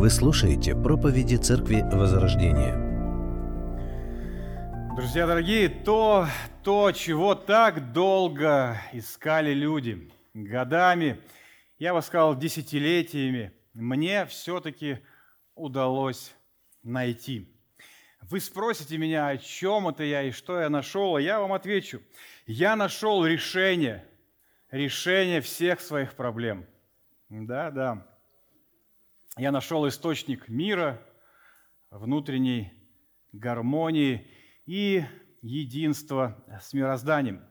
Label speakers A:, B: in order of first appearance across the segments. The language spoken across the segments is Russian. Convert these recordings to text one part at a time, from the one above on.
A: Вы слушаете проповеди Церкви Возрождения.
B: Друзья дорогие, то, то, чего так долго искали люди, годами, я бы сказал, десятилетиями, мне все-таки удалось найти. Вы спросите меня, о чем это я и что я нашел, а я вам отвечу. Я нашел решение, решение всех своих проблем. Да, да. Я нашел источник мира, внутренней гармонии и единства с мирозданием.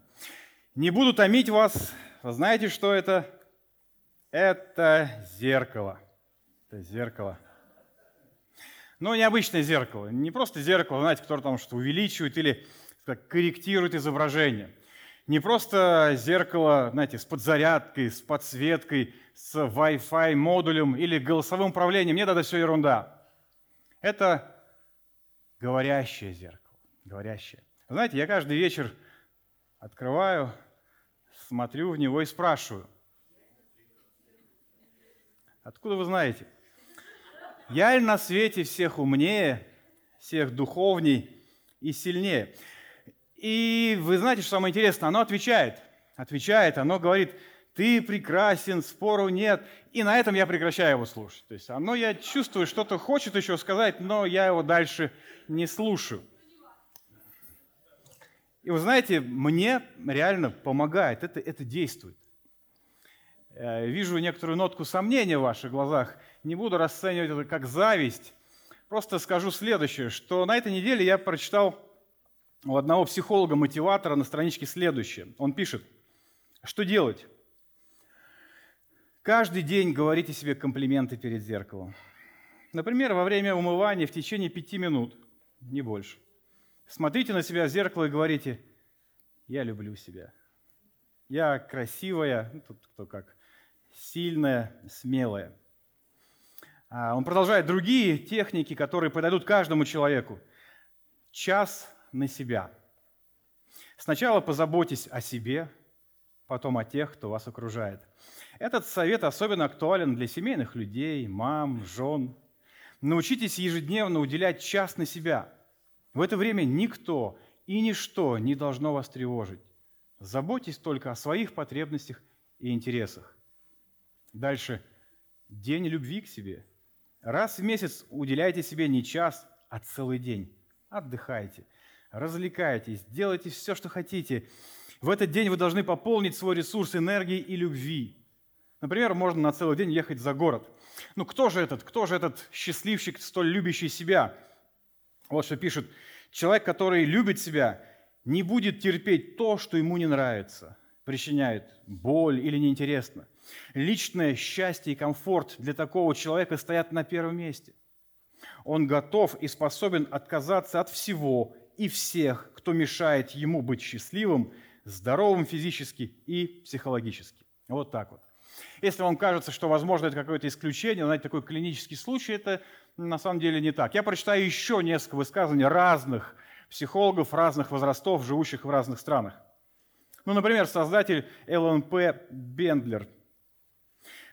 B: Не буду томить вас. Вы знаете, что это? Это зеркало. Это зеркало – но необычное зеркало. Не просто зеркало, знаете, которое там что увеличивает или как, корректирует изображение. Не просто зеркало, знаете, с подзарядкой, с подсветкой, с Wi-Fi модулем или голосовым управлением. Нет, это все ерунда. Это говорящее зеркало. Говорящее. Знаете, я каждый вечер открываю, смотрю в него и спрашиваю. Откуда вы знаете? Я ли на свете всех умнее, всех духовней и сильнее? И вы знаете, что самое интересное? Оно отвечает. Отвечает, оно говорит, ты прекрасен, спору нет. И на этом я прекращаю его слушать. То есть оно, я чувствую, что-то хочет еще сказать, но я его дальше не слушаю. И вы знаете, мне реально помогает, это, это действует. Э, вижу некоторую нотку сомнения в ваших глазах – не буду расценивать это как зависть. Просто скажу следующее, что на этой неделе я прочитал у одного психолога-мотиватора на страничке следующее. Он пишет, что делать? Каждый день говорите себе комплименты перед зеркалом. Например, во время умывания в течение пяти минут, не больше. Смотрите на себя в зеркало и говорите, я люблю себя. Я красивая, ну, тут кто как, сильная, смелая. А, он продолжает другие техники, которые подойдут каждому человеку. Час на себя. Сначала позаботьтесь о себе, потом о тех, кто вас окружает. Этот совет особенно актуален для семейных людей, мам, жен. Научитесь ежедневно уделять час на себя. В это время никто и ничто не должно вас тревожить. Заботьтесь только о своих потребностях и интересах. Дальше. День любви к себе – Раз в месяц уделяйте себе не час, а целый день. Отдыхайте, развлекайтесь, делайте все, что хотите. В этот день вы должны пополнить свой ресурс энергии и любви. Например, можно на целый день ехать за город. Ну кто же этот, кто же этот счастливчик, столь любящий себя? Вот что пишет. Человек, который любит себя, не будет терпеть то, что ему не нравится, причиняет боль или неинтересно – Личное счастье и комфорт для такого человека стоят на первом месте. Он готов и способен отказаться от всего и всех, кто мешает ему быть счастливым, здоровым физически и психологически. Вот так вот. Если вам кажется, что, возможно, это какое-то исключение, знаете, такой клинический случай, это на самом деле не так. Я прочитаю еще несколько высказываний разных психологов разных возрастов, живущих в разных странах. Ну, например, создатель ЛНП Бендлер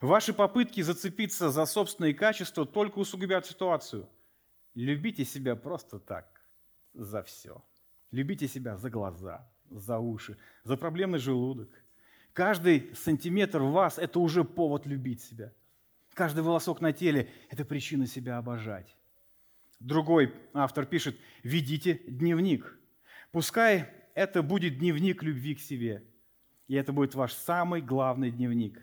B: Ваши попытки зацепиться за собственные качества только усугубят ситуацию. Любите себя просто так, за все. Любите себя за глаза, за уши, за проблемный желудок. Каждый сантиметр в вас – это уже повод любить себя. Каждый волосок на теле – это причина себя обожать. Другой автор пишет, ведите дневник. Пускай это будет дневник любви к себе. И это будет ваш самый главный дневник.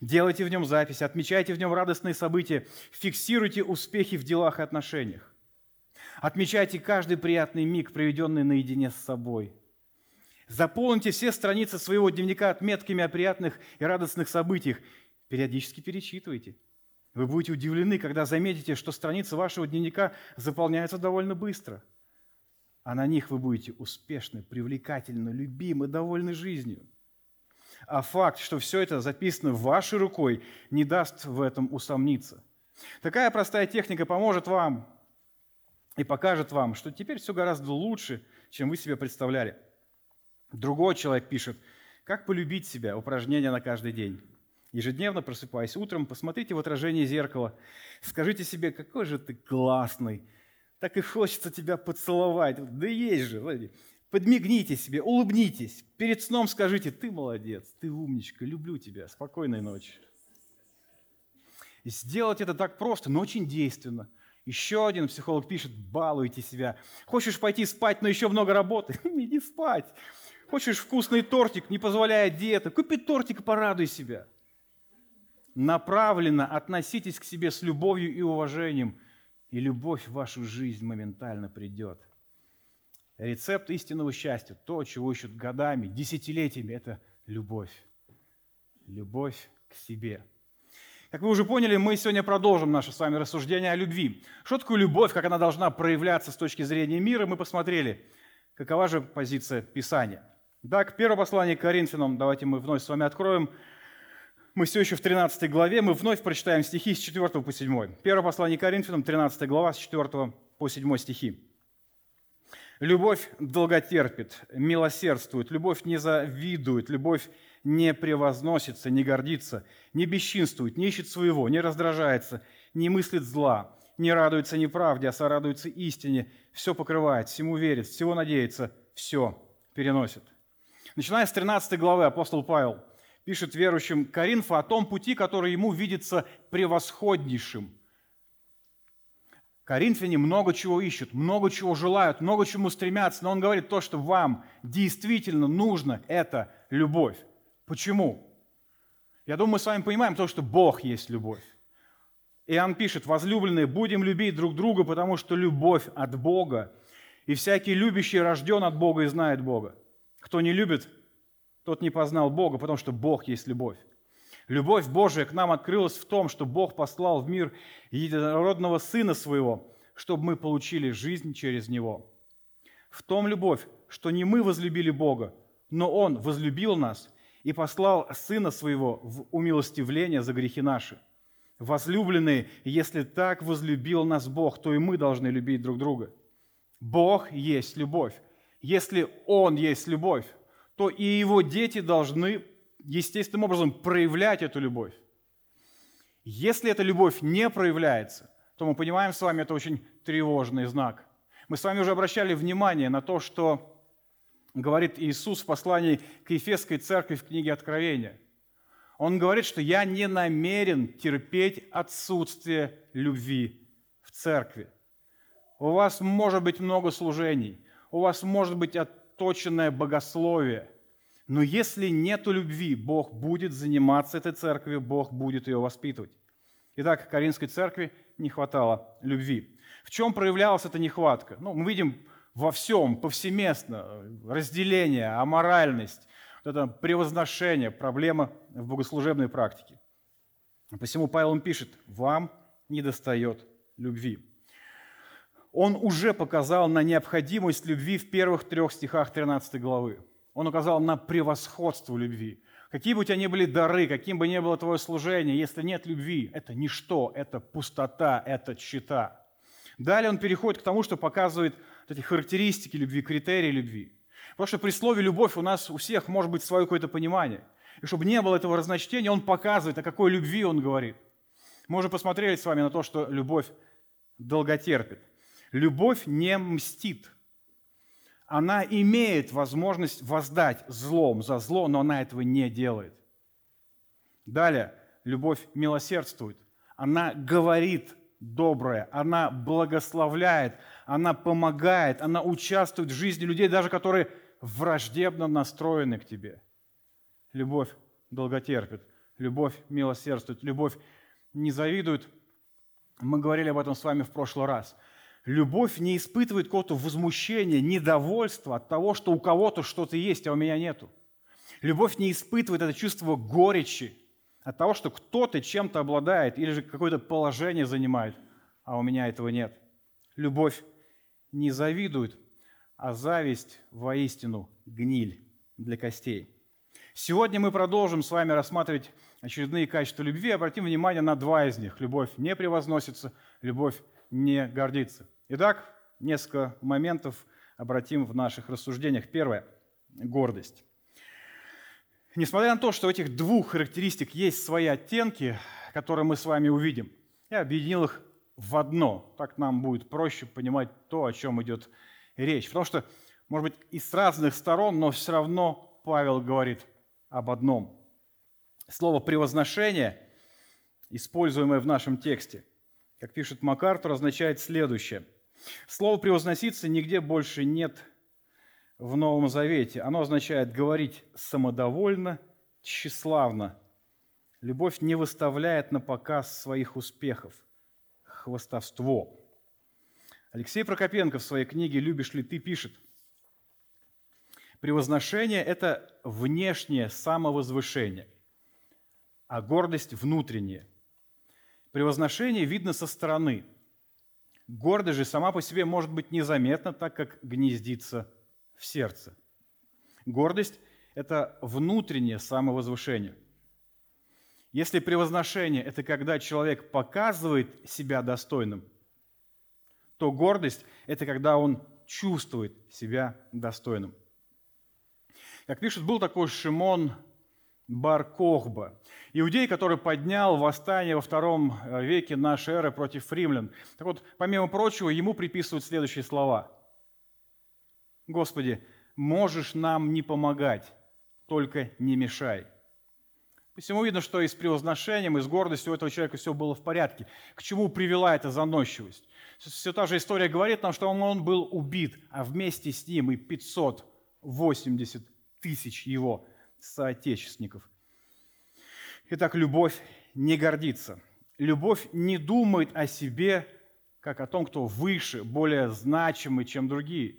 B: Делайте в нем запись, отмечайте в нем радостные события, фиксируйте успехи в делах и отношениях. Отмечайте каждый приятный миг, проведенный наедине с собой. Заполните все страницы своего дневника отметками о приятных и радостных событиях. Периодически перечитывайте. Вы будете удивлены, когда заметите, что страницы вашего дневника заполняются довольно быстро. А на них вы будете успешны, привлекательны, любимы, довольны жизнью а факт, что все это записано вашей рукой, не даст в этом усомниться. Такая простая техника поможет вам и покажет вам, что теперь все гораздо лучше, чем вы себе представляли. Другой человек пишет, как полюбить себя, упражнение на каждый день. Ежедневно просыпаясь утром, посмотрите в отражение зеркала, скажите себе, какой же ты классный, так и хочется тебя поцеловать. Да есть же, подмигните себе, улыбнитесь. Перед сном скажите, ты молодец, ты умничка, люблю тебя, спокойной ночи. Сделать это так просто, но очень действенно. Еще один психолог пишет, балуйте себя. Хочешь пойти спать, но еще много работы? Иди спать. Хочешь вкусный тортик, не позволяя диета? Купи тортик и порадуй себя. Направленно относитесь к себе с любовью и уважением, и любовь в вашу жизнь моментально придет. Рецепт истинного счастья, то, чего ищут годами, десятилетиями, это любовь. Любовь к себе – как вы уже поняли, мы сегодня продолжим наше с вами рассуждение о любви. Что такое любовь, как она должна проявляться с точки зрения мира, мы посмотрели. Какова же позиция Писания? Так, первое послание к Коринфянам, давайте мы вновь с вами откроем. Мы все еще в 13 главе, мы вновь прочитаем стихи с 4 по 7. Первое послание к Коринфянам, 13 глава, с 4 по 7 стихи. Любовь долготерпит, милосердствует, любовь не завидует, любовь не превозносится, не гордится, не бесчинствует, не ищет своего, не раздражается, не мыслит зла, не радуется неправде, а сорадуется истине, все покрывает, всему верит, всего надеется, все переносит. Начиная с 13 главы апостол Павел пишет верующим Коринфа о том пути, который ему видится превосходнейшим. Коринфяне много чего ищут, много чего желают, много чему стремятся, но он говорит то, что вам действительно нужно, это любовь. Почему? Я думаю, мы с вами понимаем то, что Бог есть любовь. Иоанн пишет, возлюбленные, будем любить друг друга, потому что любовь от Бога, и всякий любящий рожден от Бога и знает Бога. Кто не любит, тот не познал Бога, потому что Бог есть любовь. Любовь Божия к нам открылась в том, что Бог послал в мир единородного Сына Своего, чтобы мы получили жизнь через Него. В том любовь, что не мы возлюбили Бога, но Он возлюбил нас и послал Сына Своего в умилостивление за грехи наши. Возлюбленные, если так возлюбил нас Бог, то и мы должны любить друг друга. Бог есть любовь. Если Он есть любовь, то и Его дети должны естественным образом проявлять эту любовь. Если эта любовь не проявляется, то мы понимаем с вами, это очень тревожный знак. Мы с вами уже обращали внимание на то, что говорит Иисус в послании к Ефесской церкви в книге Откровения. Он говорит, что я не намерен терпеть отсутствие любви в церкви. У вас может быть много служений, у вас может быть отточенное богословие, но если нет любви, Бог будет заниматься этой церковью, Бог будет ее воспитывать. Итак, Каринской церкви не хватало любви. В чем проявлялась эта нехватка? Ну, мы видим во всем, повсеместно, разделение, аморальность, вот это превозношение, проблема в богослужебной практике. Посему Павел пишет, вам недостает любви. Он уже показал на необходимость любви в первых трех стихах 13 главы. Он указал на превосходство любви. Какие бы у тебя ни были дары, каким бы ни было твое служение, если нет любви, это ничто, это пустота, это чита. Далее он переходит к тому, что показывает вот эти характеристики любви, критерии любви. Потому что при слове «любовь» у нас у всех может быть свое какое-то понимание. И чтобы не было этого разночтения, он показывает, о какой любви он говорит. Мы уже посмотрели с вами на то, что любовь долготерпит. Любовь не мстит. Она имеет возможность воздать злом за зло, но она этого не делает. Далее, любовь милосердствует. Она говорит доброе, она благословляет, она помогает, она участвует в жизни людей, даже которые враждебно настроены к тебе. Любовь долготерпит, любовь милосердствует, любовь не завидует. Мы говорили об этом с вами в прошлый раз. Любовь не испытывает какого-то возмущения, недовольства от того, что у кого-то что-то есть, а у меня нету. Любовь не испытывает это чувство горечи, от того, что кто-то чем-то обладает или же какое-то положение занимает, а у меня этого нет. Любовь не завидует, а зависть воистину гниль для костей. Сегодня мы продолжим с вами рассматривать очередные качества любви. Обратим внимание на два из них. Любовь не превозносится, любовь не гордится. Итак, несколько моментов обратим в наших рассуждениях. Первое – гордость. Несмотря на то, что у этих двух характеристик есть свои оттенки, которые мы с вами увидим, я объединил их в одно. Так нам будет проще понимать то, о чем идет речь. Потому что, может быть, и с разных сторон, но все равно Павел говорит об одном. Слово «превозношение», используемое в нашем тексте, как пишет МакАртур, означает следующее. Слово «превозноситься» нигде больше нет в Новом Завете. Оно означает говорить самодовольно, тщеславно. Любовь не выставляет на показ своих успехов. Хвостовство. Алексей Прокопенко в своей книге «Любишь ли ты» пишет, Превозношение – это внешнее самовозвышение, а гордость – внутренняя. Превозношение видно со стороны. Гордость же сама по себе может быть незаметна, так как гнездится в сердце. Гордость – это внутреннее самовозвышение. Если превозношение – это когда человек показывает себя достойным, то гордость – это когда он чувствует себя достойным. Как пишут, был такой Шимон бар Кохба, иудей, который поднял восстание во втором э, веке нашей эры против римлян. Так вот, помимо прочего, ему приписывают следующие слова. «Господи, можешь нам не помогать, только не мешай». Посему видно, что и с превозношением, и с гордостью у этого человека все было в порядке. К чему привела эта заносчивость? Все та же история говорит нам, что он был убит, а вместе с ним и 580 тысяч его соотечественников. Итак, любовь не гордится. Любовь не думает о себе, как о том, кто выше, более значимый, чем другие.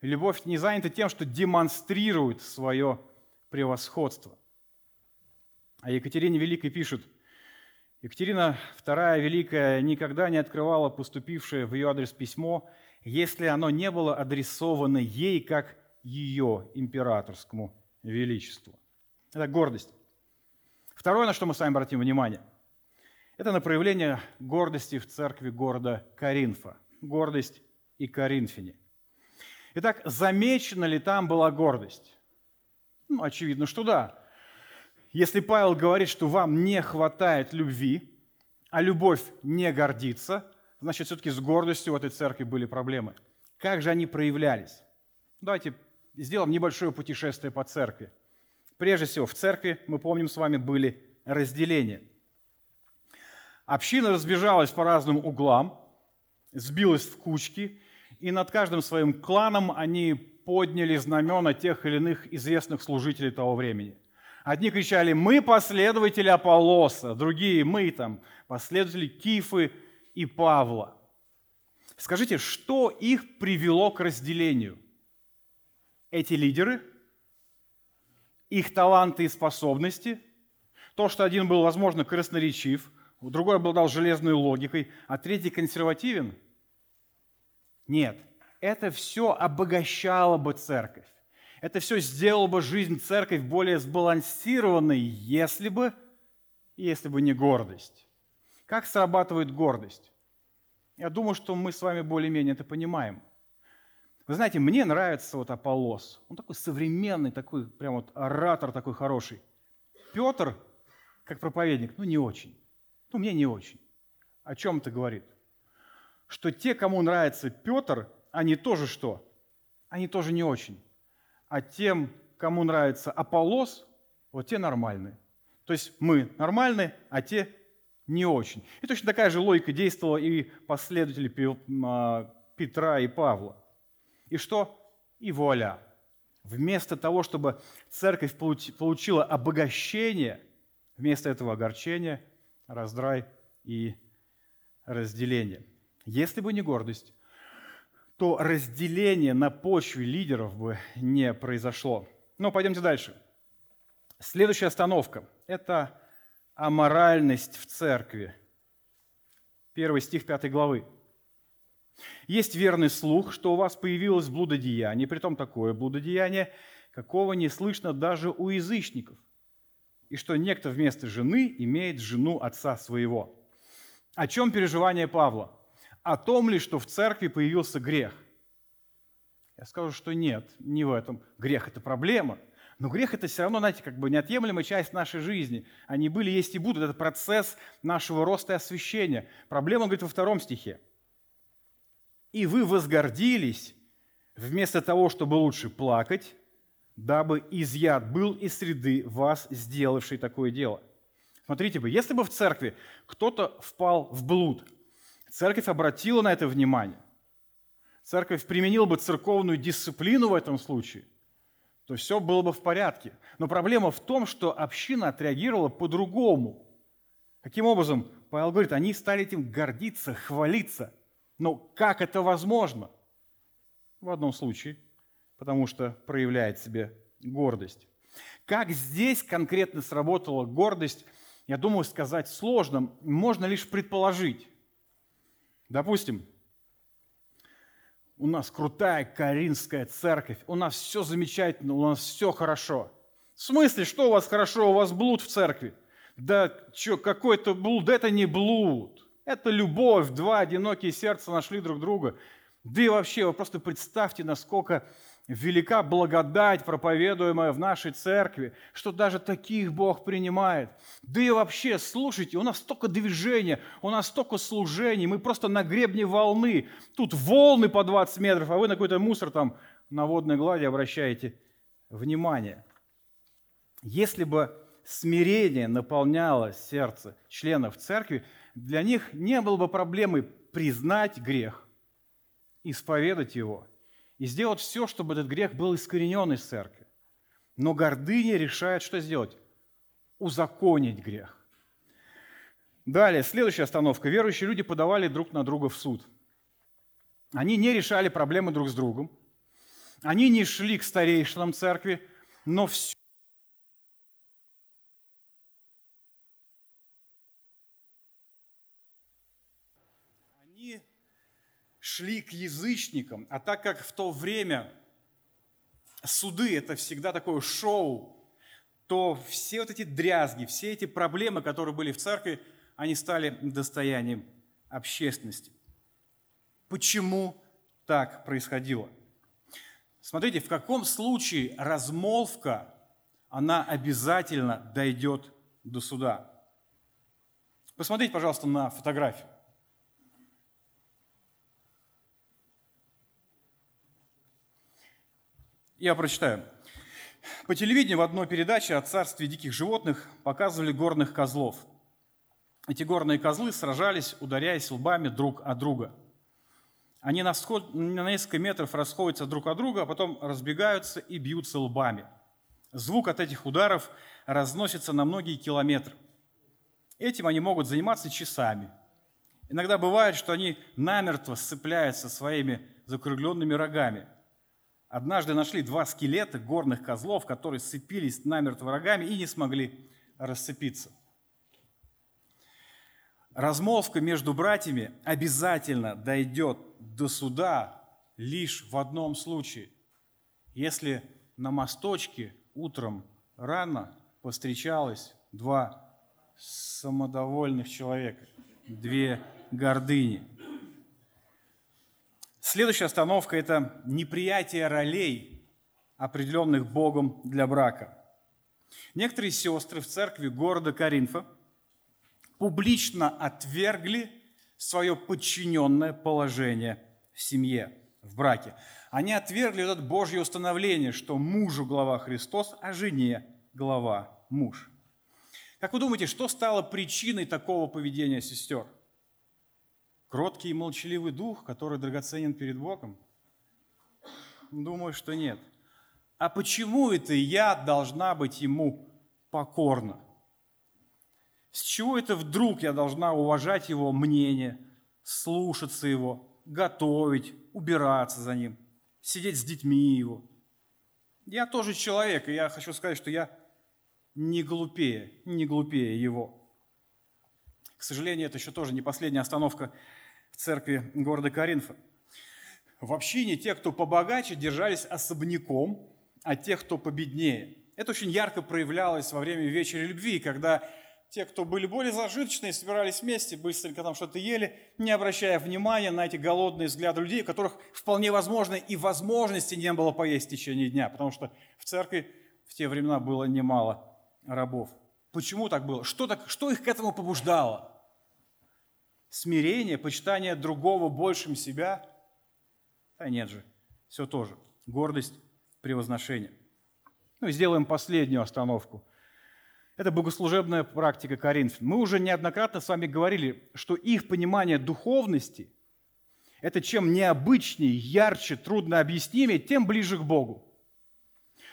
B: Любовь не занята тем, что демонстрирует свое превосходство. А Екатерине Великой пишут – Екатерина II Великая никогда не открывала поступившее в ее адрес письмо, если оно не было адресовано ей как ее императорскому величеству. Это гордость. Второе, на что мы с вами обратим внимание, это на проявление гордости в церкви города Каринфа. Гордость и Коринфяне. Итак, замечена ли там была гордость? Ну, очевидно, что да. Если Павел говорит, что вам не хватает любви, а любовь не гордится, значит, все-таки с гордостью в этой церкви были проблемы. Как же они проявлялись? Давайте сделаем небольшое путешествие по церкви. Прежде всего, в церкви, мы помним с вами, были разделения. Община разбежалась по разным углам, сбилась в кучки, и над каждым своим кланом они подняли знамена тех или иных известных служителей того времени – Одни кричали, мы последователи Аполлоса, другие, мы там, последователи Кифы и Павла. Скажите, что их привело к разделению? Эти лидеры, их таланты и способности, то, что один был, возможно, красноречив, другой обладал железной логикой, а третий консервативен? Нет, это все обогащало бы церковь. Это все сделало бы жизнь церковь более сбалансированной, если бы, если бы не гордость. Как срабатывает гордость? Я думаю, что мы с вами более-менее это понимаем. Вы знаете, мне нравится вот Аполлос. Он такой современный, такой прям вот оратор такой хороший. Петр, как проповедник, ну не очень. Ну мне не очень. О чем это говорит? Что те, кому нравится Петр, они тоже что? Они тоже не очень а тем, кому нравится Аполлос, вот те нормальные. То есть мы нормальные, а те не очень. И точно такая же логика действовала и последователи а, Петра и Павла. И что? И вуаля. Вместо того, чтобы церковь получила обогащение, вместо этого огорчения, раздрай и разделение. Если бы не гордость, то разделение на почве лидеров бы не произошло. Но пойдемте дальше. Следующая остановка – это аморальность в церкви. Первый стих 5 главы. Есть верный слух, что у вас появилось блудодеяние, притом такое блудодеяние, какого не слышно даже у язычников, и что некто вместо жены имеет жену отца своего. О чем переживание Павла? О том ли, что в церкви появился грех? Я скажу, что нет, не в этом. Грех – это проблема. Но грех это все равно, знаете, как бы неотъемлемая часть нашей жизни. Они были, есть и будут. Это процесс нашего роста и освящения. Проблема, говорит, во втором стихе. «И вы возгордились, вместо того, чтобы лучше плакать, дабы изъят был из среды вас, сделавший такое дело». Смотрите бы, если бы в церкви кто-то впал в блуд, церковь обратила на это внимание, церковь применила бы церковную дисциплину в этом случае – то все было бы в порядке. Но проблема в том, что община отреагировала по-другому. Каким образом? Павел говорит, они стали этим гордиться, хвалиться. Но как это возможно? В одном случае, потому что проявляет себе гордость. Как здесь конкретно сработала гордость, я думаю, сказать сложно, можно лишь предположить. Допустим, у нас крутая Каринская церковь, у нас все замечательно, у нас все хорошо. В смысле, что у вас хорошо, у вас блуд в церкви? Да что, какой-то блуд, это не блуд, это любовь, два одинокие сердца нашли друг друга. Да и вообще, вы просто представьте, насколько велика благодать, проповедуемая в нашей церкви, что даже таких Бог принимает. Да и вообще, слушайте, у нас столько движения, у нас столько служений, мы просто на гребне волны. Тут волны по 20 метров, а вы на какой-то мусор там на водной глади обращаете внимание. Если бы смирение наполняло сердце членов церкви, для них не было бы проблемы признать грех, исповедать его – и сделать все, чтобы этот грех был искоренен из церкви. Но гордыня решает, что сделать? Узаконить грех. Далее, следующая остановка. Верующие люди подавали друг на друга в суд. Они не решали проблемы друг с другом. Они не шли к старейшинам церкви, но все шли к язычникам, а так как в то время суды – это всегда такое шоу, то все вот эти дрязги, все эти проблемы, которые были в церкви, они стали достоянием общественности. Почему так происходило? Смотрите, в каком случае размолвка, она обязательно дойдет до суда. Посмотрите, пожалуйста, на фотографию. Я прочитаю. По телевидению в одной передаче о царстве диких животных показывали горных козлов. Эти горные козлы сражались, ударяясь лбами друг от друга. Они на, несколько метров расходятся друг от друга, а потом разбегаются и бьются лбами. Звук от этих ударов разносится на многие километры. Этим они могут заниматься часами. Иногда бывает, что они намертво сцепляются своими закругленными рогами – Однажды нашли два скелета горных козлов, которые сцепились намертво врагами и не смогли расцепиться. Размолвка между братьями обязательно дойдет до суда лишь в одном случае. Если на мосточке утром рано повстречалось два самодовольных человека, две гордыни – Следующая остановка – это неприятие ролей, определенных Богом для брака. Некоторые сестры в церкви города Каринфа публично отвергли свое подчиненное положение в семье, в браке. Они отвергли это Божье установление, что мужу глава Христос, а жене глава муж. Как вы думаете, что стало причиной такого поведения сестер? Кроткий и молчаливый дух, который драгоценен перед Богом? Думаю, что нет. А почему это я должна быть ему покорна? С чего это вдруг я должна уважать его мнение, слушаться его, готовить, убираться за ним, сидеть с детьми его? Я тоже человек, и я хочу сказать, что я не глупее, не глупее его. К сожалению, это еще тоже не последняя остановка в церкви города Коринфа. В общине те, кто побогаче, держались особняком, а те, кто победнее. Это очень ярко проявлялось во время вечери любви, когда те, кто были более зажиточные, собирались вместе, быстренько там что-то ели, не обращая внимания на эти голодные взгляды людей, у которых вполне возможно и возможности не было поесть в течение дня, потому что в церкви в те времена было немало рабов. Почему так было? Что, так, что их к этому побуждало? Смирение, почитание другого большим себя? Да нет же, все тоже. Гордость, превозношение. Ну и сделаем последнюю остановку. Это богослужебная практика Коринфян. Мы уже неоднократно с вами говорили, что их понимание духовности – это чем необычнее, ярче, трудно объяснимее, тем ближе к Богу.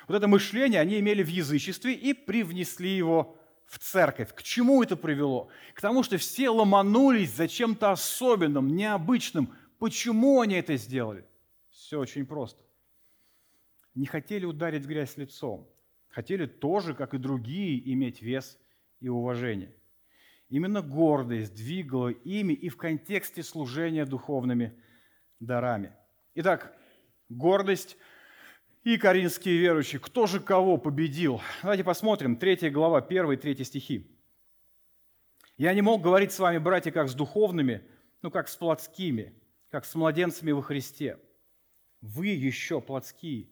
B: Вот это мышление они имели в язычестве и привнесли его в церковь. К чему это привело? К тому, что все ломанулись за чем-то особенным, необычным. Почему они это сделали? Все очень просто. Не хотели ударить грязь лицом. Хотели тоже, как и другие, иметь вес и уважение. Именно гордость двигала ими и в контексте служения духовными дарами. Итак, гордость – и коринфские верующие. Кто же кого победил? Давайте посмотрим. Третья глава, 1 и 3 стихи. «Я не мог говорить с вами, братья, как с духовными, ну, как с плотскими, как с младенцами во Христе. Вы еще плотские.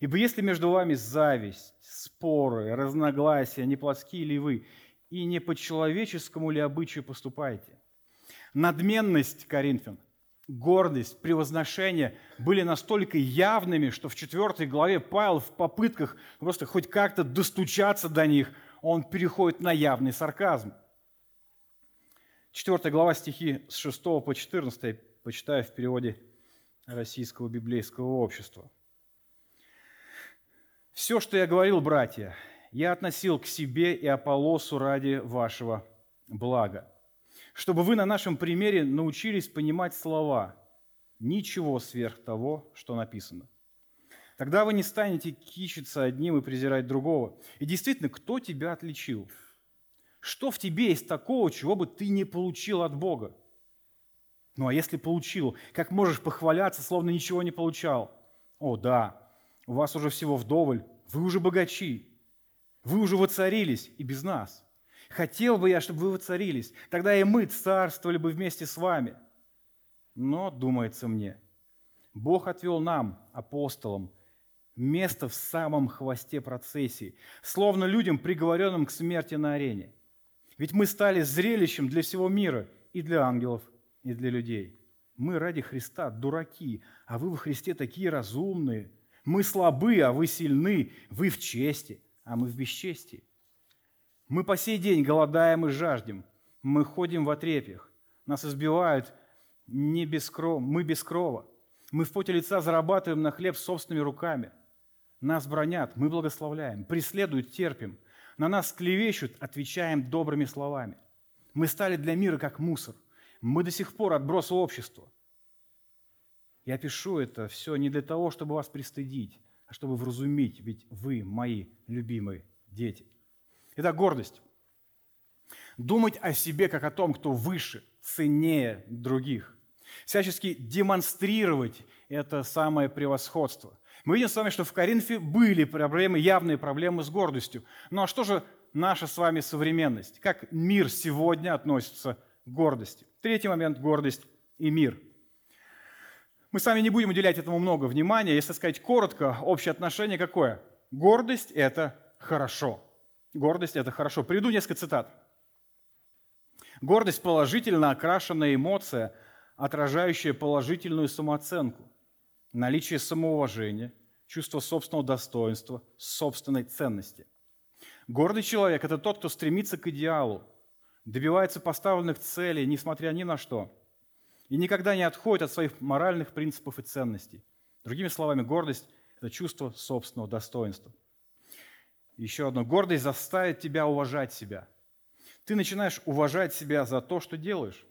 B: Ибо если между вами зависть, споры, разногласия, не плотские ли вы, и не по человеческому ли обычаю поступаете? Надменность, Коринфян – гордость, превозношение были настолько явными, что в 4 главе Павел в попытках просто хоть как-то достучаться до них, он переходит на явный сарказм. 4 глава стихи с 6 по 14 почитаю в переводе Российского библейского общества. «Все, что я говорил, братья, я относил к себе и Аполлосу ради вашего блага, чтобы вы на нашем примере научились понимать слова. Ничего сверх того, что написано. Тогда вы не станете кичиться одним и презирать другого. И действительно, кто тебя отличил? Что в тебе есть такого, чего бы ты не получил от Бога? Ну а если получил, как можешь похваляться, словно ничего не получал? О, да, у вас уже всего вдоволь, вы уже богачи, вы уже воцарились и без нас. Хотел бы я, чтобы вы воцарились, тогда и мы царствовали бы вместе с вами. Но, думается мне, Бог отвел нам, апостолам, место в самом хвосте процессии, словно людям, приговоренным к смерти на арене. Ведь мы стали зрелищем для всего мира, и для ангелов, и для людей. Мы ради Христа дураки, а вы во Христе такие разумные. Мы слабы, а вы сильны. Вы в чести, а мы в бесчестии. Мы по сей день голодаем и жаждем. Мы ходим в отрепьях. Нас избивают не без крова, мы без крова. Мы в поте лица зарабатываем на хлеб собственными руками. Нас бронят, мы благословляем, преследуют, терпим. На нас клевещут, отвечаем добрыми словами. Мы стали для мира как мусор. Мы до сих пор отброс общества. Я пишу это все не для того, чтобы вас пристыдить, а чтобы вразумить, ведь вы мои любимые дети. Это гордость. Думать о себе как о том, кто выше, ценнее других. Всячески демонстрировать это самое превосходство. Мы видим с вами, что в Коринфе были проблемы, явные проблемы с гордостью. Ну а что же наша с вами современность? Как мир сегодня относится к гордости? Третий момент – гордость и мир. Мы с вами не будем уделять этому много внимания. Если сказать коротко, общее отношение какое? Гордость – это хорошо. Гордость – это хорошо. Приведу несколько цитат. Гордость – положительно окрашенная эмоция, отражающая положительную самооценку, наличие самоуважения, чувство собственного достоинства, собственной ценности. Гордый человек – это тот, кто стремится к идеалу, добивается поставленных целей, несмотря ни на что, и никогда не отходит от своих моральных принципов и ценностей. Другими словами, гордость – это чувство собственного достоинства. Еще одно. Гордость заставит тебя уважать себя. Ты начинаешь уважать себя за то, что делаешь.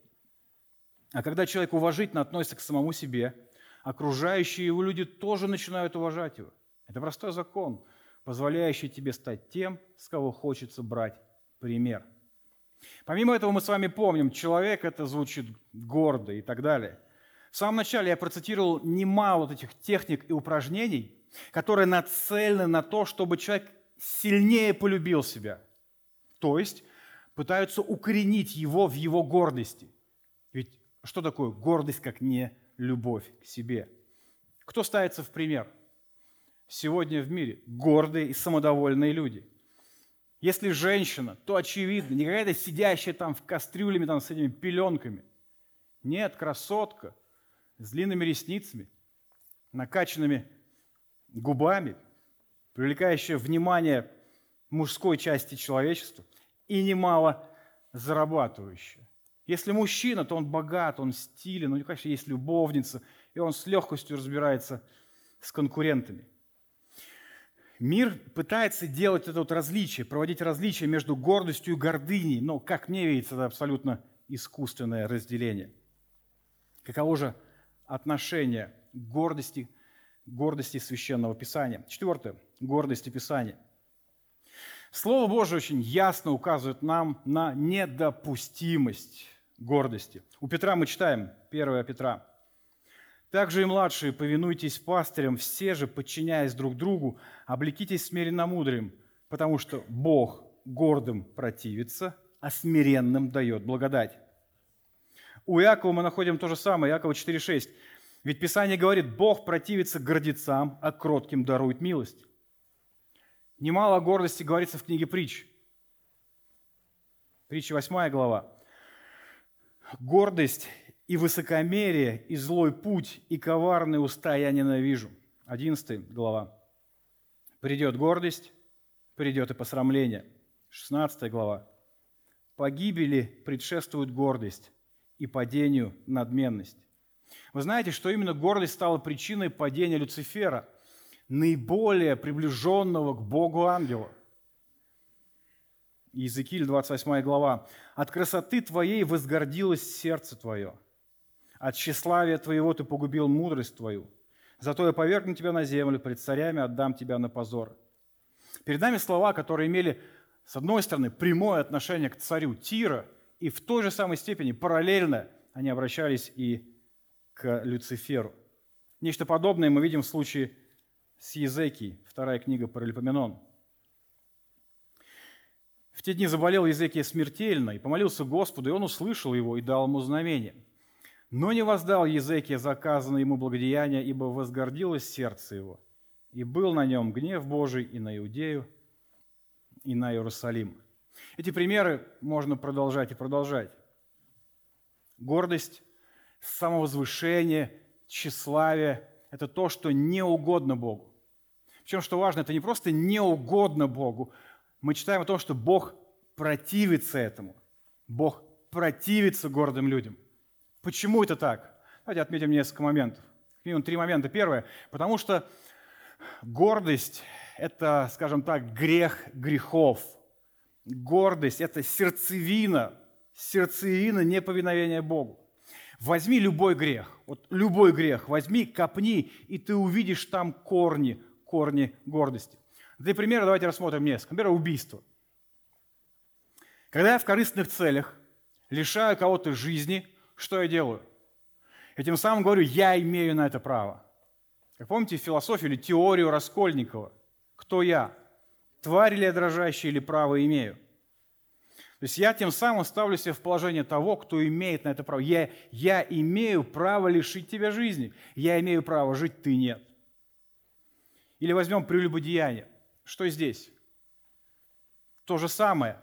B: А когда человек уважительно относится к самому себе, окружающие его люди тоже начинают уважать его. Это простой закон, позволяющий тебе стать тем, с кого хочется брать пример. Помимо этого мы с вами помним, человек это звучит гордо и так далее. В самом начале я процитировал немало вот этих техник и упражнений, которые нацелены на то, чтобы человек сильнее полюбил себя. То есть пытаются укоренить его в его гордости. Ведь что такое гордость, как не любовь к себе? Кто ставится в пример? сегодня в мире? Гордые и самодовольные люди. Если женщина, то очевидно, не какая-то сидящая там в кастрюлями там, с этими пеленками. Нет, красотка с длинными ресницами, накачанными губами, привлекающая внимание мужской части человечества и немало зарабатывающая. Если мужчина, то он богат, он стилен, у него, конечно, есть любовница, и он с легкостью разбирается с конкурентами. Мир пытается делать это вот различие, проводить различие между гордостью и гордыней, но, как мне видится, это абсолютно искусственное разделение. Каково же отношение гордости, гордости Священного Писания? Четвертое. Гордости Писания – Слово Божие очень ясно указывает нам на недопустимость гордости. У Петра мы читаем, 1 Петра. «Также и младшие, повинуйтесь пастырям, все же, подчиняясь друг другу, облекитесь смиренно-мудрым, потому что Бог гордым противится, а смиренным дает благодать». У Иакова мы находим то же самое, Иакова 4,6. Ведь Писание говорит, Бог противится гордецам, а кротким дарует милость. Немало гордости говорится в книге притч. Притча 8 глава. Гордость и высокомерие, и злой путь, и коварные уста я ненавижу. 11 глава. Придет гордость, придет и посрамление. 16 глава. Погибели предшествует гордость, и падению надменность. Вы знаете, что именно гордость стала причиной падения Люцифера – наиболее приближенного к Богу ангела. Иезекииль, 28 глава. «От красоты твоей возгордилось сердце твое, от тщеславия твоего ты погубил мудрость твою. Зато я повергну тебя на землю, пред царями отдам тебя на позор». Перед нами слова, которые имели, с одной стороны, прямое отношение к царю Тира, и в той же самой степени параллельно они обращались и Люциферу. Нечто подобное мы видим в случае с Езекией, вторая книга Паралипоменон. В те дни заболел Езекия смертельно и помолился Господу, и он услышал его и дал ему знамение. Но не воздал Езекия заказанное ему благодеяние, ибо возгордилось сердце его, и был на нем гнев Божий и на Иудею, и на Иерусалим. Эти примеры можно продолжать и продолжать. Гордость, самовозвышение, тщеславие – это то, что не угодно Богу. Причем, что важно, это не просто не угодно Богу. Мы читаем о том, что Бог противится этому. Бог противится гордым людям. Почему это так? Давайте отметим несколько моментов. Минимум три момента. Первое, потому что гордость – это, скажем так, грех грехов. Гордость – это сердцевина, сердцевина неповиновения Богу. Возьми любой грех, вот любой грех, возьми, копни, и ты увидишь там корни, корни гордости. Для примера давайте рассмотрим несколько. Например, убийство. Когда я в корыстных целях лишаю кого-то жизни, что я делаю? Этим самым говорю, я имею на это право. Как помните философию или теорию Раскольникова? Кто я? Тварь ли я дрожащая или право имею? То есть я тем самым ставлю себя в положение того, кто имеет на это право. Я, я имею право лишить тебя жизни. Я имею право жить, ты нет. Или возьмем прелюбодеяние. Что здесь? То же самое.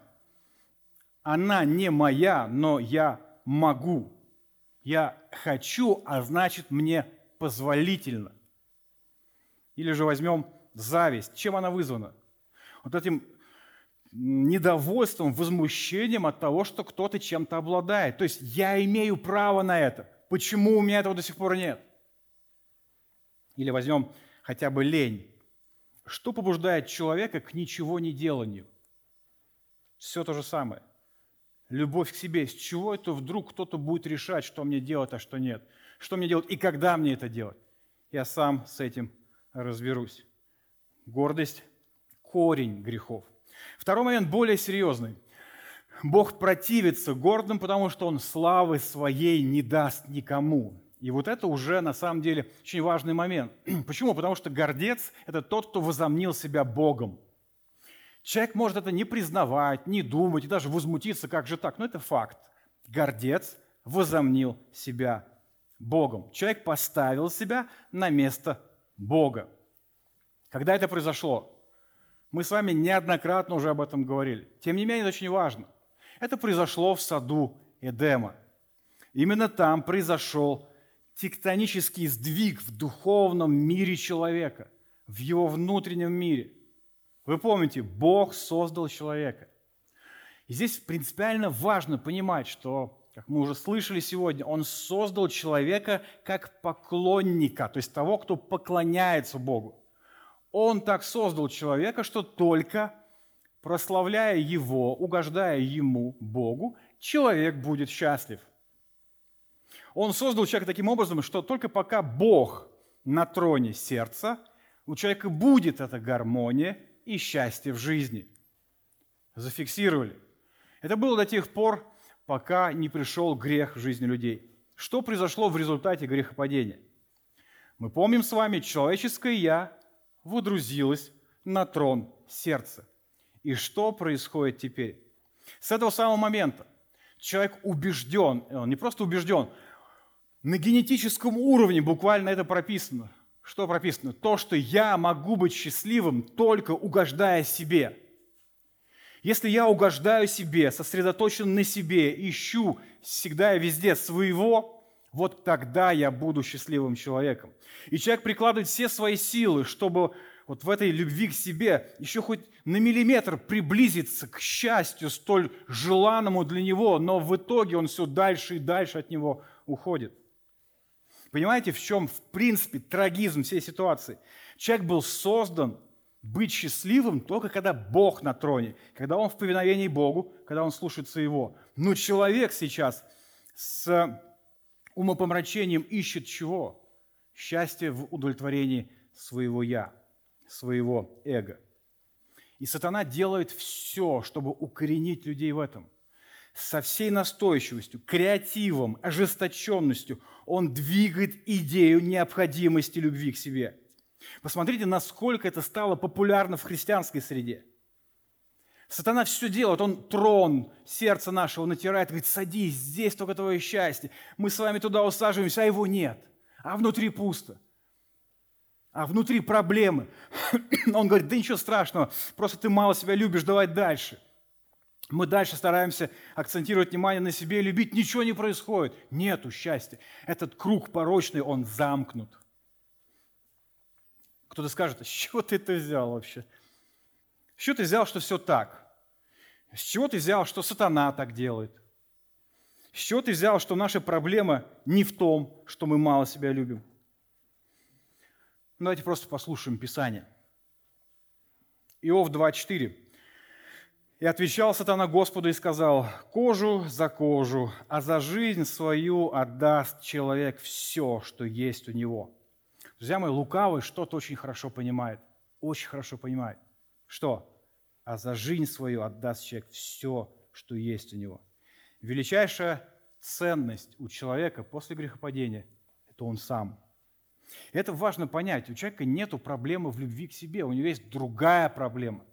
B: Она не моя, но я могу. Я хочу, а значит мне позволительно. Или же возьмем зависть. Чем она вызвана? Вот этим недовольством, возмущением от того, что кто-то чем-то обладает. То есть я имею право на это. Почему у меня этого до сих пор нет? Или возьмем хотя бы лень. Что побуждает человека к ничего не деланию? Все то же самое. Любовь к себе. С чего это вдруг кто-то будет решать, что мне делать, а что нет? Что мне делать и когда мне это делать? Я сам с этим разберусь. Гордость – корень грехов. Второй момент более серьезный. Бог противится гордым, потому что Он славы своей не даст никому. И вот это уже на самом деле очень важный момент. Почему? Потому что гордец – это тот, кто возомнил себя Богом. Человек может это не признавать, не думать и даже возмутиться, как же так, но это факт. Гордец возомнил себя Богом. Человек поставил себя на место Бога. Когда это произошло? Мы с вами неоднократно уже об этом говорили. Тем не менее, это очень важно. Это произошло в саду Эдема. Именно там произошел тектонический сдвиг в духовном мире человека, в его внутреннем мире. Вы помните, Бог создал человека. И здесь принципиально важно понимать, что, как мы уже слышали сегодня, Он создал человека как поклонника, то есть того, кто поклоняется Богу. Он так создал человека, что только прославляя Его, угождая Ему, Богу, человек будет счастлив. Он создал человека таким образом, что только пока Бог на троне сердца, у человека будет эта гармония и счастье в жизни. Зафиксировали. Это было до тех пор, пока не пришел грех в жизни людей. Что произошло в результате грехопадения? Мы помним с вами, человеческое «я» водрузилось на трон сердца. И что происходит теперь? С этого самого момента человек убежден, он не просто убежден, на генетическом уровне буквально это прописано. Что прописано? То, что я могу быть счастливым, только угождая себе. Если я угождаю себе, сосредоточен на себе, ищу всегда и везде своего, вот тогда я буду счастливым человеком. И человек прикладывает все свои силы, чтобы вот в этой любви к себе еще хоть на миллиметр приблизиться к счастью, столь желанному для него, но в итоге он все дальше и дальше от него уходит. Понимаете, в чем, в принципе, трагизм всей ситуации? Человек был создан быть счастливым только когда Бог на троне, когда он в повиновении Богу, когда он слушается Его. Но человек сейчас с умопомрачением ищет чего? Счастье в удовлетворении своего «я», своего эго. И сатана делает все, чтобы укоренить людей в этом – со всей настойчивостью, креативом, ожесточенностью он двигает идею необходимости любви к себе. Посмотрите, насколько это стало популярно в христианской среде. Сатана все делает, он трон сердца нашего натирает, говорит, садись, здесь только твое счастье. Мы с вами туда усаживаемся, а его нет. А внутри пусто. А внутри проблемы. Он говорит, да ничего страшного, просто ты мало себя любишь, давай дальше – мы дальше стараемся акцентировать внимание на себе любить, ничего не происходит. Нету счастья. Этот круг порочный, он замкнут. Кто-то скажет, «А с чего ты это взял вообще? С чего ты взял, что все так? С чего ты взял, что сатана так делает? С чего ты взял, что наша проблема не в том, что мы мало себя любим? Ну, давайте просто послушаем Писание. Иов 2.4. И отвечал сатана Господу и сказал, кожу за кожу, а за жизнь свою отдаст человек все, что есть у него. Друзья мои, лукавый что-то очень хорошо понимает, очень хорошо понимает. Что? А за жизнь свою отдаст человек все, что есть у него. Величайшая ценность у человека после грехопадения – это он сам. Это важно понять. У человека нет проблемы в любви к себе, у него есть другая проблема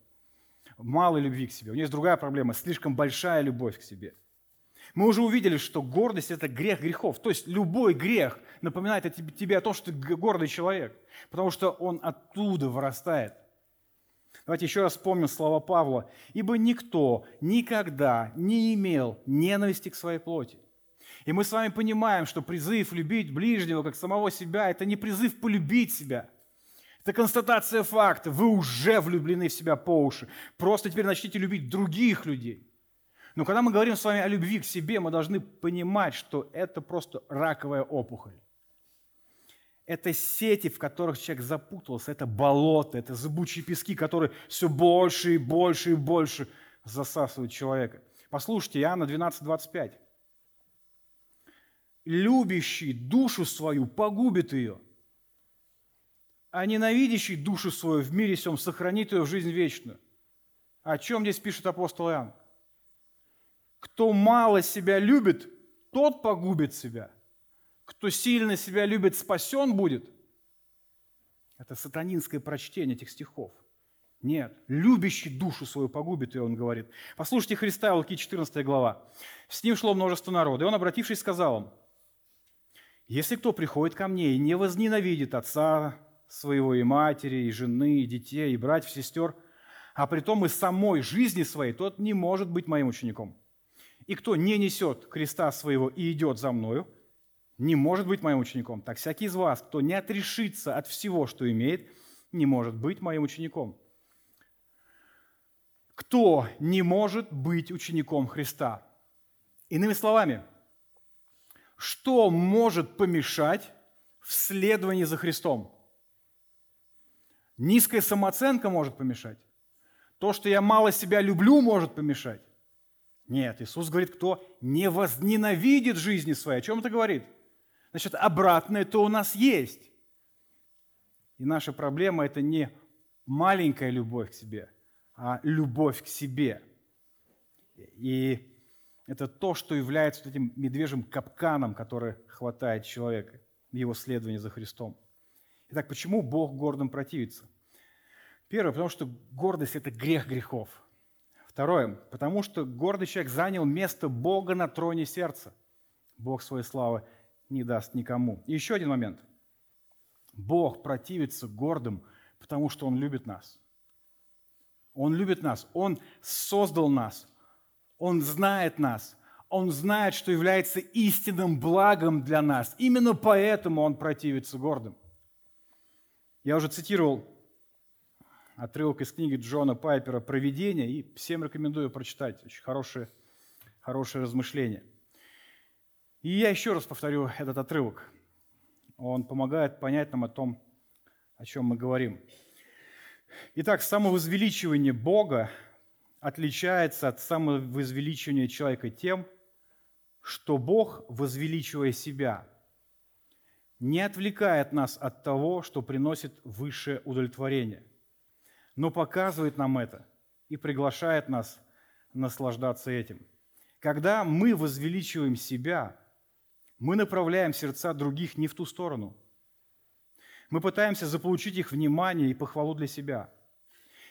B: малой любви к себе. У нее есть другая проблема – слишком большая любовь к себе. Мы уже увидели, что гордость – это грех грехов. То есть любой грех напоминает тебе о том, что ты гордый человек, потому что он оттуда вырастает. Давайте еще раз вспомним слова Павла. «Ибо никто никогда не имел ненависти к своей плоти». И мы с вами понимаем, что призыв любить ближнего, как самого себя, это не призыв полюбить себя – это констатация факта. Вы уже влюблены в себя по уши. Просто теперь начните любить других людей. Но когда мы говорим с вами о любви к себе, мы должны понимать, что это просто раковая опухоль. Это сети, в которых человек запутался, это болото, это зыбучие пески, которые все больше и больше и больше засасывают человека. Послушайте, Иоанна 12, 25. «Любящий душу свою погубит ее, а ненавидящий душу свою в мире сем сохранит ее в жизнь вечную. О чем здесь пишет апостол Иоанн? Кто мало себя любит, тот погубит себя. Кто сильно себя любит, спасен будет. Это сатанинское прочтение этих стихов. Нет, любящий душу свою погубит, и он говорит. Послушайте Христа, Луки 14 глава. С ним шло множество народа, и он, обратившись, сказал им, «Если кто приходит ко мне и не возненавидит отца, своего и матери, и жены, и детей, и братьев, сестер, а при том и самой жизни своей, тот не может быть моим учеником. И кто не несет креста своего и идет за мною, не может быть моим учеником. Так всякий из вас, кто не отрешится от всего, что имеет, не может быть моим учеником. Кто не может быть учеником Христа? Иными словами, что может помешать в следовании за Христом? Низкая самооценка может помешать. То, что я мало себя люблю, может помешать. Нет, Иисус говорит, кто не возненавидит жизни своей. О чем это говорит? Значит, обратное то у нас есть. И наша проблема – это не маленькая любовь к себе, а любовь к себе. И это то, что является вот этим медвежьим капканом, который хватает человека в его следовании за Христом. Итак, почему Бог гордым противится? Первое, потому что гордость – это грех грехов. Второе, потому что гордый человек занял место Бога на троне сердца. Бог своей славы не даст никому. И еще один момент. Бог противится гордым, потому что Он любит нас. Он любит нас, Он создал нас, Он знает нас, Он знает, что является истинным благом для нас. Именно поэтому Он противится гордым. Я уже цитировал отрывок из книги Джона Пайпера «Провидение», и всем рекомендую прочитать. Очень хорошее, хорошее размышление. И я еще раз повторю этот отрывок. Он помогает понять нам о том, о чем мы говорим. Итак, самовозвеличивание Бога отличается от самовозвеличивания человека тем, что Бог, возвеличивая себя, не отвлекает нас от того, что приносит высшее удовлетворение – но показывает нам это и приглашает нас наслаждаться этим. Когда мы возвеличиваем себя, мы направляем сердца других не в ту сторону. Мы пытаемся заполучить их внимание и похвалу для себя.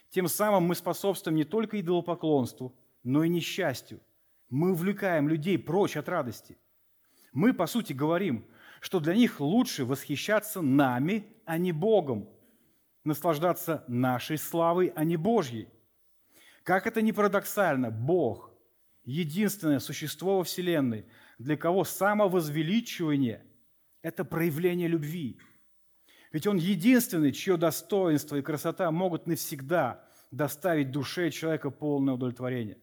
B: Тем самым мы способствуем не только идолопоклонству, но и несчастью. Мы увлекаем людей прочь от радости. Мы, по сути, говорим, что для них лучше восхищаться нами, а не Богом – наслаждаться нашей славой, а не Божьей. Как это ни парадоксально, Бог – единственное существо во Вселенной, для кого самовозвеличивание – это проявление любви. Ведь Он единственный, чье достоинство и красота могут навсегда доставить душе человека полное удовлетворение.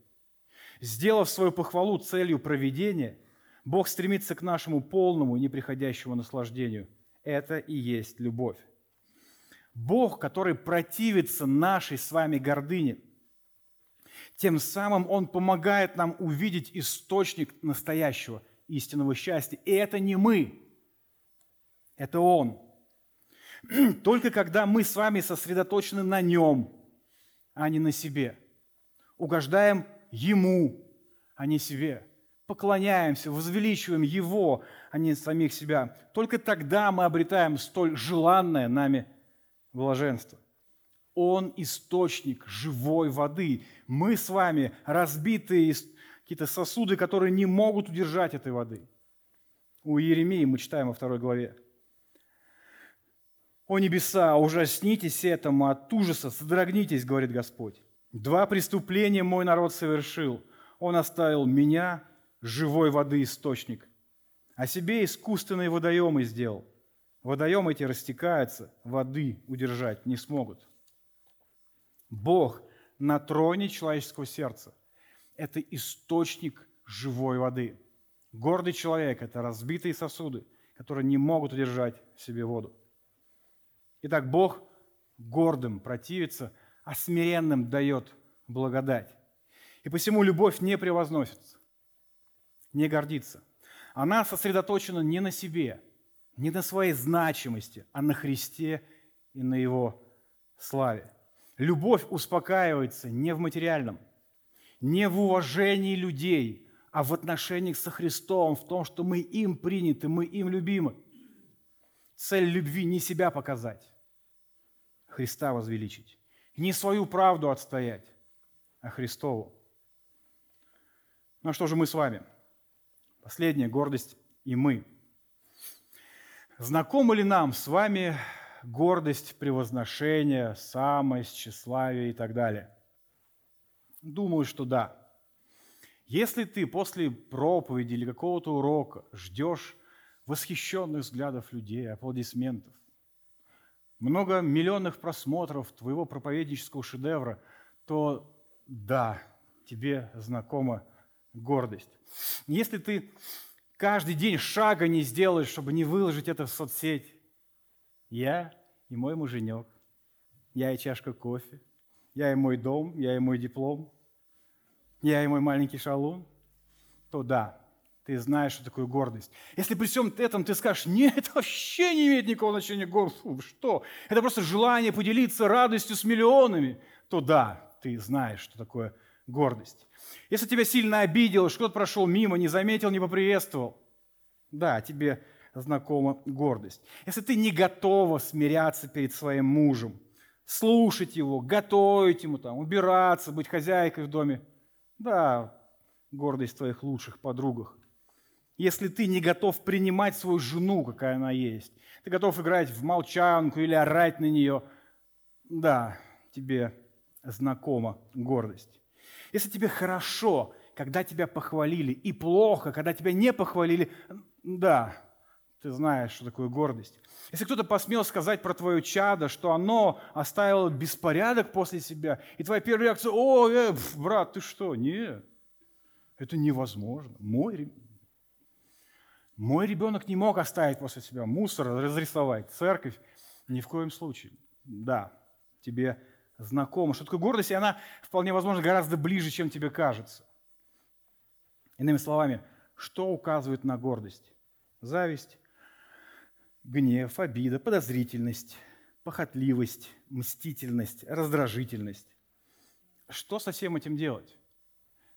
B: Сделав свою похвалу целью проведения, Бог стремится к нашему полному и неприходящему наслаждению. Это и есть любовь. Бог, который противится нашей с вами гордыне. Тем самым Он помогает нам увидеть источник настоящего истинного счастья. И это не мы, это Он. Только когда мы с вами сосредоточены на Нем, а не на себе, угождаем Ему, а не себе, поклоняемся, возвеличиваем Его, а не самих себя, только тогда мы обретаем столь желанное нами блаженства. Он источник живой воды. Мы с вами разбитые какие-то сосуды, которые не могут удержать этой воды. У Иеремии мы читаем во второй главе. «О небеса, ужаснитесь этому, от ужаса содрогнитесь, говорит Господь. Два преступления мой народ совершил. Он оставил меня, живой воды источник, а себе искусственные водоемы сделал. Водоемы эти растекаются, воды удержать не смогут. Бог на троне человеческого сердца – это источник живой воды. Гордый человек – это разбитые сосуды, которые не могут удержать в себе воду. Итак, Бог гордым противится, а смиренным дает благодать. И посему любовь не превозносится, не гордится. Она сосредоточена не на себе – не на своей значимости, а на Христе и на Его славе. Любовь успокаивается не в материальном, не в уважении людей, а в отношениях со Христом, в том, что мы им приняты, мы им любимы. Цель любви не себя показать, Христа возвеличить, не свою правду отстоять, а Христову. Ну а что же мы с вами? Последняя гордость и мы – Знакомо ли нам с вами гордость, превозношение, самость, тщеславие и так далее? Думаю, что да. Если ты после проповеди или какого-то урока ждешь восхищенных взглядов людей, аплодисментов, много миллионных просмотров твоего проповеднического шедевра, то да, тебе знакома гордость. Если ты каждый день шага не сделаешь, чтобы не выложить это в соцсеть, я и мой муженек, я и чашка кофе, я и мой дом, я и мой диплом, я и мой маленький шалун, то да, ты знаешь, что такое гордость. Если при всем этом ты скажешь, нет, это вообще не имеет никакого отношения к гордости, что? Это просто желание поделиться радостью с миллионами, то да, ты знаешь, что такое гордость. Если тебя сильно обидел, что кто-то прошел мимо, не заметил, не поприветствовал, да, тебе знакома гордость. Если ты не готова смиряться перед своим мужем, слушать его, готовить ему, там, убираться, быть хозяйкой в доме, да, гордость твоих лучших подругах если ты не готов принимать свою жену, какая она есть. Ты готов играть в молчанку или орать на нее. Да, тебе знакома гордость. Если тебе хорошо, когда тебя похвалили, и плохо, когда тебя не похвалили, да, ты знаешь, что такое гордость. Если кто-то посмел сказать про твое чадо, что оно оставило беспорядок после себя, и твоя первая реакция, о, э, брат, ты что? Нет, это невозможно. Мой, мой ребенок не мог оставить после себя мусор, разрисовать церковь. Ни в коем случае. Да, тебе знакомо, что такое гордость, и она, вполне возможно, гораздо ближе, чем тебе кажется. Иными словами, что указывает на гордость? Зависть, гнев, обида, подозрительность, похотливость, мстительность, раздражительность. Что со всем этим делать?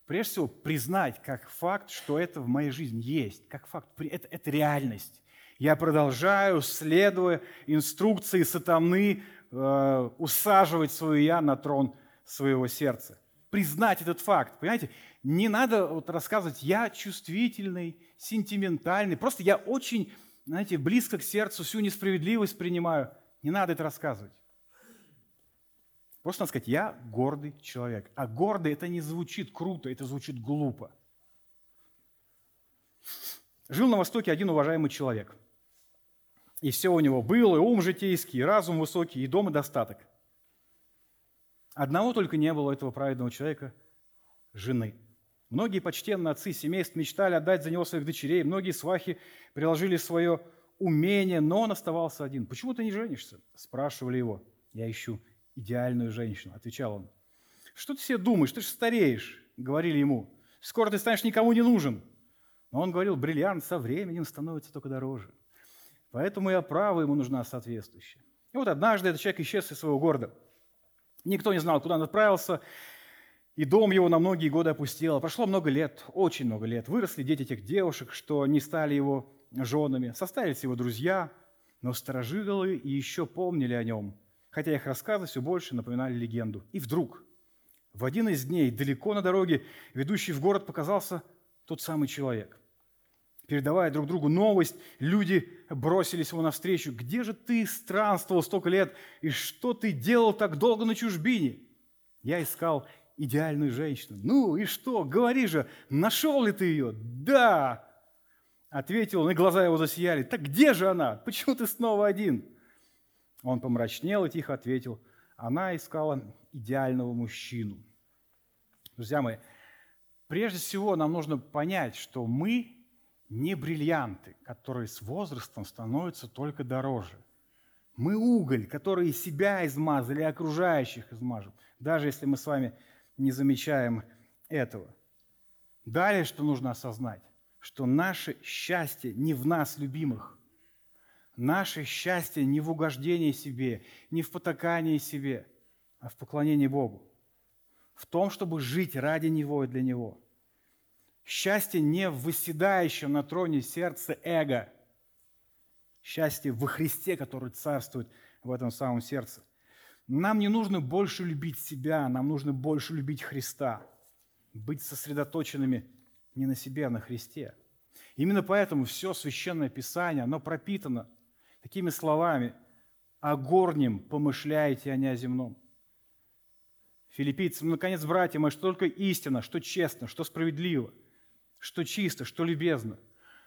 B: прежде всего признать как факт, что это в моей жизни есть, как факт, это, это реальность. Я продолжаю, следуя инструкции сатаны, э, усаживать свое «я» на трон своего сердца. Признать этот факт, понимаете? Не надо вот рассказывать «я чувствительный, сентиментальный». Просто я очень, знаете, близко к сердцу всю несправедливость принимаю. Не надо это рассказывать. Просто надо сказать, я гордый человек. А гордый это не звучит круто, это звучит глупо. Жил на Востоке один уважаемый человек. И все у него было, и ум житейский, и разум высокий, и дом, и достаток. Одного только не было у этого праведного человека – жены. Многие почтенные отцы семейств мечтали отдать за него своих дочерей, многие свахи приложили свое умение, но он оставался один. «Почему ты не женишься?» – спрашивали его. «Я ищу идеальную женщину, отвечал он. Что ты себе думаешь, ты же стареешь, говорили ему. Скоро ты станешь никому не нужен. Но он говорил, бриллиант со временем становится только дороже. Поэтому и оправа ему нужна соответствующая. И вот однажды этот человек исчез из своего города. Никто не знал, куда он отправился, и дом его на многие годы опустел. Прошло много лет, очень много лет. Выросли дети этих девушек, что не стали его женами. Составились его друзья, но сторожилы и еще помнили о нем – хотя их рассказы все больше напоминали легенду. И вдруг, в один из дней, далеко на дороге, ведущий в город, показался тот самый человек. Передавая друг другу новость, люди бросились ему навстречу. «Где же ты странствовал столько лет? И что ты делал так долго на чужбине?» Я искал идеальную женщину. «Ну и что? Говори же, нашел ли ты ее?» «Да!» Ответил он, и глаза его засияли. «Так где же она? Почему ты снова один?» Он помрачнел и тихо ответил, она искала идеального мужчину. Друзья мои, прежде всего нам нужно понять, что мы не бриллианты, которые с возрастом становятся только дороже. Мы уголь, который себя измазали, окружающих измажем, даже если мы с вами не замечаем этого. Далее, что нужно осознать, что наше счастье не в нас, любимых, Наше счастье не в угождении себе, не в потакании себе, а в поклонении Богу. В том, чтобы жить ради Него и для Него. Счастье не в выседающем на троне сердце эго. Счастье во Христе, который царствует в этом самом сердце. Нам не нужно больше любить себя, нам нужно больше любить Христа. Быть сосредоточенными не на себе, а на Христе. Именно поэтому все священное Писание, оно пропитано такими словами о горнем помышляете, а не о земном. Филиппийцам, наконец, братья мои, что только истина, что честно, что справедливо, что чисто, что любезно,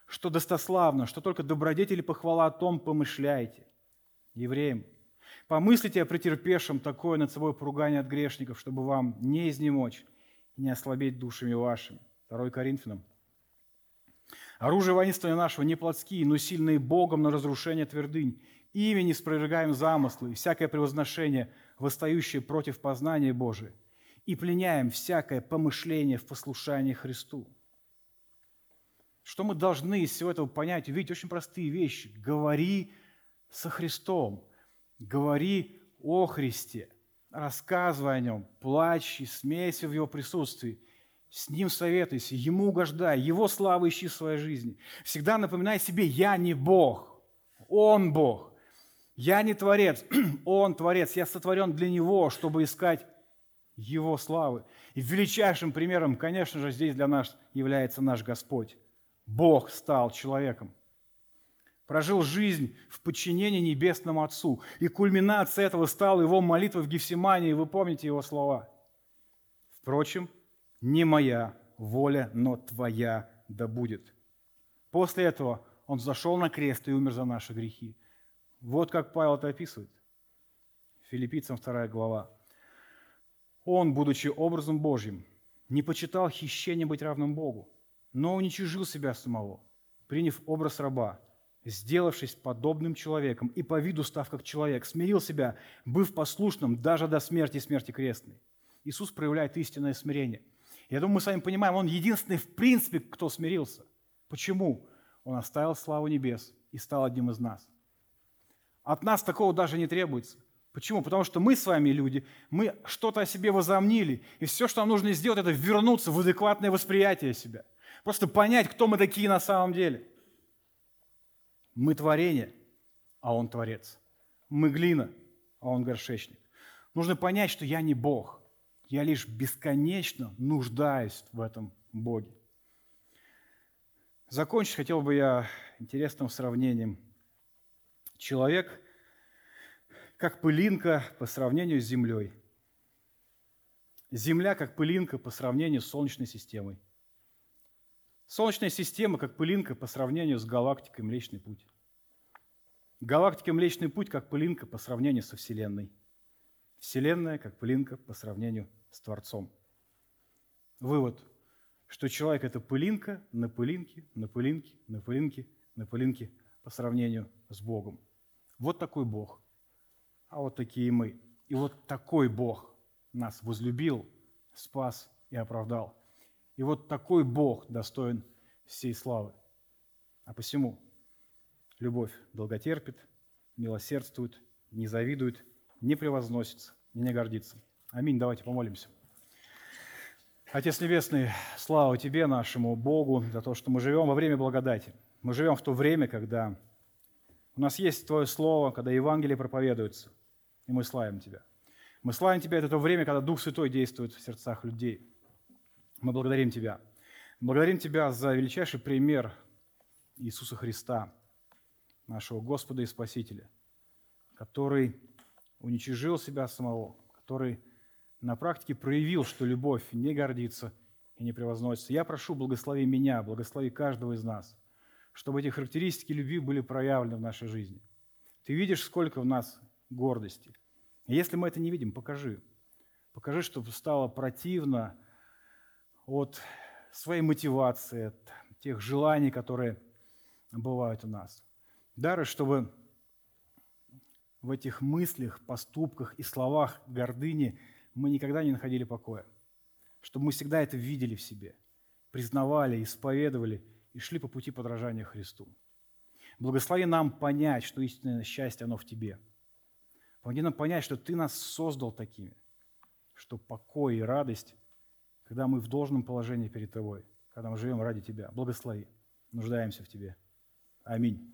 B: что достославно, что только добродетели похвала о том помышляйте. Евреям, помыслите о претерпевшем такое над собой поругание от грешников, чтобы вам не изнемочь и не ослабеть душами вашими. 2 Коринфянам. Оружие воинствования нашего не плотские, но сильные Богом на разрушение твердынь. Ими не спровергаем замыслы и всякое превозношение, восстающее против познания Божия, и пленяем всякое помышление в послушании Христу. Что мы должны из всего этого понять, увидеть очень простые вещи. Говори со Христом, говори о Христе, рассказывай о Нем, плачь и смейся в Его присутствии – с Ним советуйся, Ему угождай, Его славу ищи в своей жизни. Всегда напоминай себе, я не Бог, Он Бог. Я не Творец, Он Творец. Я сотворен для Него, чтобы искать Его славы. И величайшим примером, конечно же, здесь для нас является наш Господь. Бог стал человеком. Прожил жизнь в подчинении Небесному Отцу. И кульминацией этого стала его молитва в Гефсимании. Вы помните его слова. Впрочем, не моя воля, но твоя да будет. После этого он зашел на крест и умер за наши грехи. Вот как Павел это описывает. Филиппийцам 2 глава. Он, будучи образом Божьим, не почитал хищение быть равным Богу, но уничижил себя самого, приняв образ раба, сделавшись подобным человеком и по виду став как человек, смирил себя, быв послушным даже до смерти и смерти крестной. Иисус проявляет истинное смирение – я думаю, мы с вами понимаем, он единственный в принципе, кто смирился. Почему? Он оставил славу небес и стал одним из нас. От нас такого даже не требуется. Почему? Потому что мы с вами люди, мы что-то о себе возомнили, и все, что нам нужно сделать, это вернуться в адекватное восприятие себя. Просто понять, кто мы такие на самом деле. Мы творение, а Он творец. Мы глина, а Он горшечник. Нужно понять, что я не Бог. Я лишь бесконечно нуждаюсь в этом Боге. Закончить хотел бы я интересным сравнением. Человек как пылинка по сравнению с Землей. Земля как пылинка по сравнению с Солнечной системой. Солнечная система как пылинка по сравнению с галактикой Млечный Путь. Галактика Млечный Путь как пылинка по сравнению со Вселенной. Вселенная как пылинка по сравнению с Творцом. Вывод, что человек – это пылинка на пылинке, на пылинке, на пылинке, на пылинке по сравнению с Богом. Вот такой Бог. А вот такие мы. И вот такой Бог нас возлюбил, спас и оправдал. И вот такой Бог достоин всей славы. А посему любовь долготерпит, милосердствует, не завидует, не превозносится, не гордится. Аминь. Давайте помолимся. Отец Небесный, слава Тебе, нашему Богу, за то, что мы живем во время благодати. Мы живем в то время, когда у нас есть Твое Слово, когда Евангелие проповедуется, и мы славим Тебя. Мы славим Тебя, это то время, когда Дух Святой действует в сердцах людей. Мы благодарим Тебя. Благодарим Тебя за величайший пример Иисуса Христа, нашего Господа и Спасителя, который уничижил себя самого, который на практике проявил, что любовь не гордится и не превозносится. Я прошу, благослови меня, благослови каждого из нас, чтобы эти характеристики любви были проявлены в нашей жизни. Ты видишь, сколько в нас гордости. И если мы это не видим, покажи. Покажи, чтобы стало противно от своей мотивации, от тех желаний, которые бывают у нас. Дары, чтобы в этих мыслях, поступках и словах гордыни – мы никогда не находили покоя. Чтобы мы всегда это видели в себе, признавали, исповедовали и шли по пути подражания Христу. Благослови нам понять, что истинное счастье, оно в Тебе. Помоги нам понять, что Ты нас создал такими, что покой и радость, когда мы в должном положении перед Тобой, когда мы живем ради Тебя. Благослови, нуждаемся в Тебе. Аминь.